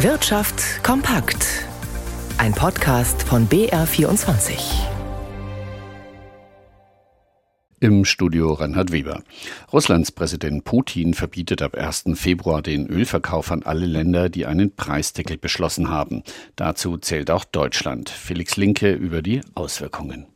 Wirtschaft kompakt. Ein Podcast von BR24. Im Studio Reinhard Weber. Russlands Präsident Putin verbietet ab 1. Februar den Ölverkauf an alle Länder, die einen Preisdeckel beschlossen haben. Dazu zählt auch Deutschland. Felix Linke über die Auswirkungen.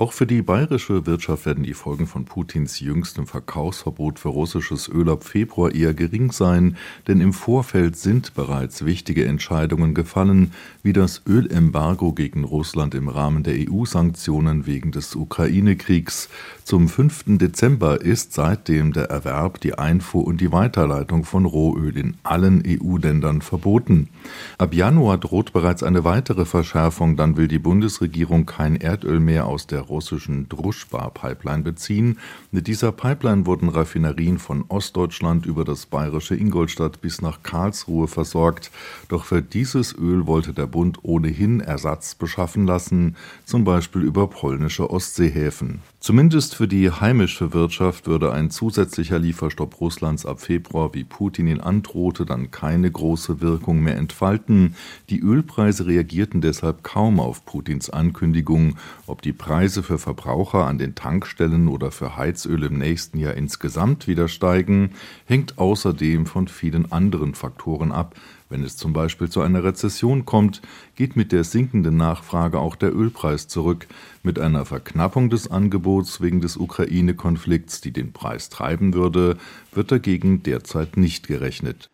Auch für die bayerische Wirtschaft werden die Folgen von Putins jüngstem Verkaufsverbot für russisches Öl ab Februar eher gering sein, denn im Vorfeld sind bereits wichtige Entscheidungen gefallen, wie das Ölembargo gegen Russland im Rahmen der EU-Sanktionen wegen des Ukraine-Kriegs. Zum 5. Dezember ist seitdem der Erwerb, die Einfuhr und die Weiterleitung von Rohöl in allen EU-Ländern verboten. Ab Januar droht bereits eine weitere Verschärfung, dann will die Bundesregierung kein Erdöl mehr aus der russischen Druschba-Pipeline beziehen. Mit dieser Pipeline wurden Raffinerien von Ostdeutschland über das bayerische Ingolstadt bis nach Karlsruhe versorgt. Doch für dieses Öl wollte der Bund ohnehin Ersatz beschaffen lassen, zum Beispiel über polnische Ostseehäfen. Zumindest für die heimische Wirtschaft würde ein zusätzlicher Lieferstopp Russlands ab Februar, wie Putin ihn androhte, dann keine große Wirkung mehr entfalten. Die Ölpreise reagierten deshalb kaum auf Putins Ankündigung. Ob die Preise für Verbraucher an den Tankstellen oder für Heizöl im nächsten Jahr insgesamt wieder steigen, hängt außerdem von vielen anderen Faktoren ab, wenn es zum Beispiel zu einer Rezession kommt, geht mit der sinkenden Nachfrage auch der Ölpreis zurück. Mit einer Verknappung des Angebots wegen des Ukraine-Konflikts, die den Preis treiben würde, wird dagegen derzeit nicht gerechnet.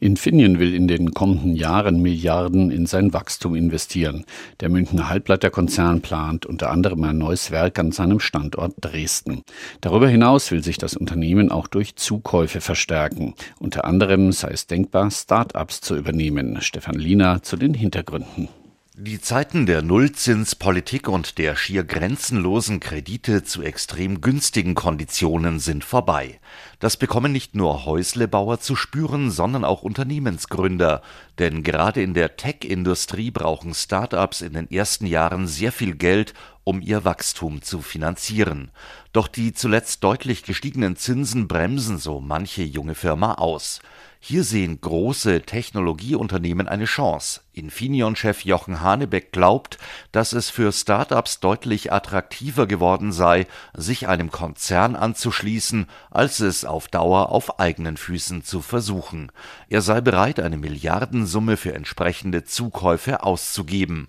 Infineon will in den kommenden Jahren Milliarden in sein Wachstum investieren. Der Münchner Halbleiterkonzern plant unter anderem ein neues Werk an seinem Standort Dresden. Darüber hinaus will sich das Unternehmen auch durch Zukäufe verstärken. Unter anderem sei es denkbar, Start-ups zu übernehmen. Stefan Liener zu den Hintergründen. Die Zeiten der Nullzinspolitik und der schier grenzenlosen Kredite zu extrem günstigen Konditionen sind vorbei. Das bekommen nicht nur Häuslebauer zu spüren, sondern auch Unternehmensgründer. Denn gerade in der Tech-Industrie brauchen Start-ups in den ersten Jahren sehr viel Geld, um ihr Wachstum zu finanzieren. Doch die zuletzt deutlich gestiegenen Zinsen bremsen so manche junge Firma aus. Hier sehen große Technologieunternehmen eine Chance. Infineon-Chef Jochen Hanebeck glaubt, dass es für Start-ups deutlich attraktiver geworden sei, sich einem Konzern anzuschließen, als es auf Dauer auf eigenen Füßen zu versuchen. Er sei bereit, eine Milliardensumme für entsprechende Zukäufe auszugeben.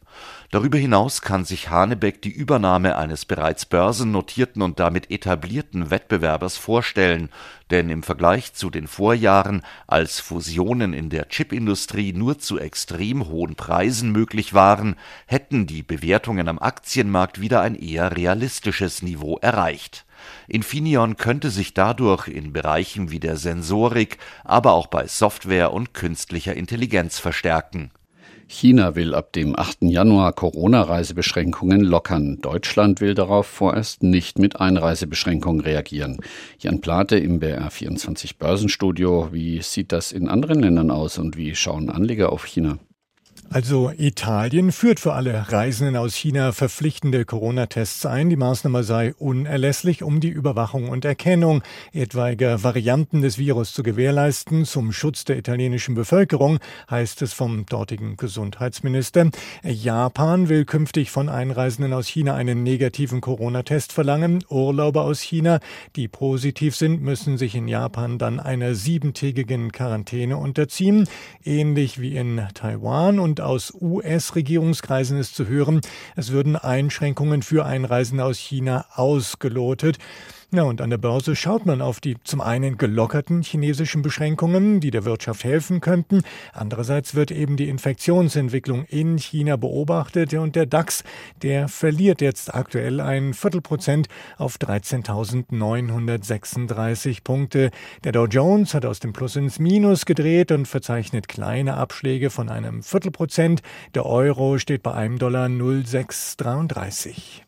Darüber hinaus kann sich Hanebeck die Übernahme eines bereits börsennotierten und damit etablierten Wettbewerbers vorstellen, denn im Vergleich zu den Vorjahren, als Fusionen in der Chipindustrie nur zu extrem hohen Preisen möglich waren, hätten die Bewertungen am Aktienmarkt wieder ein eher realistisches Niveau erreicht. Infineon könnte sich dadurch in Bereichen wie der Sensorik, aber auch bei Software und künstlicher Intelligenz verstärken China will ab dem 8. Januar Corona-Reisebeschränkungen lockern. Deutschland will darauf vorerst nicht mit Einreisebeschränkungen reagieren. Jan Plate im BR24 Börsenstudio. Wie sieht das in anderen Ländern aus und wie schauen Anleger auf China? Also Italien führt für alle Reisenden aus China verpflichtende Corona-Tests ein. Die Maßnahme sei unerlässlich, um die Überwachung und Erkennung etwaiger Varianten des Virus zu gewährleisten. Zum Schutz der italienischen Bevölkerung heißt es vom dortigen Gesundheitsminister. Japan will künftig von Einreisenden aus China einen negativen Corona-Test verlangen. Urlauber aus China, die positiv sind, müssen sich in Japan dann einer siebentägigen Quarantäne unterziehen, ähnlich wie in Taiwan und aus US-Regierungskreisen ist zu hören, es würden Einschränkungen für Einreisende aus China ausgelotet. Ja, und an der Börse schaut man auf die zum einen gelockerten chinesischen Beschränkungen, die der Wirtschaft helfen könnten. Andererseits wird eben die Infektionsentwicklung in China beobachtet und der DAX, der verliert jetzt aktuell ein Viertelprozent auf 13.936 Punkte. Der Dow Jones hat aus dem Plus ins Minus gedreht und verzeichnet kleine Abschläge von einem Viertelprozent. Der Euro steht bei einem Dollar 0,633.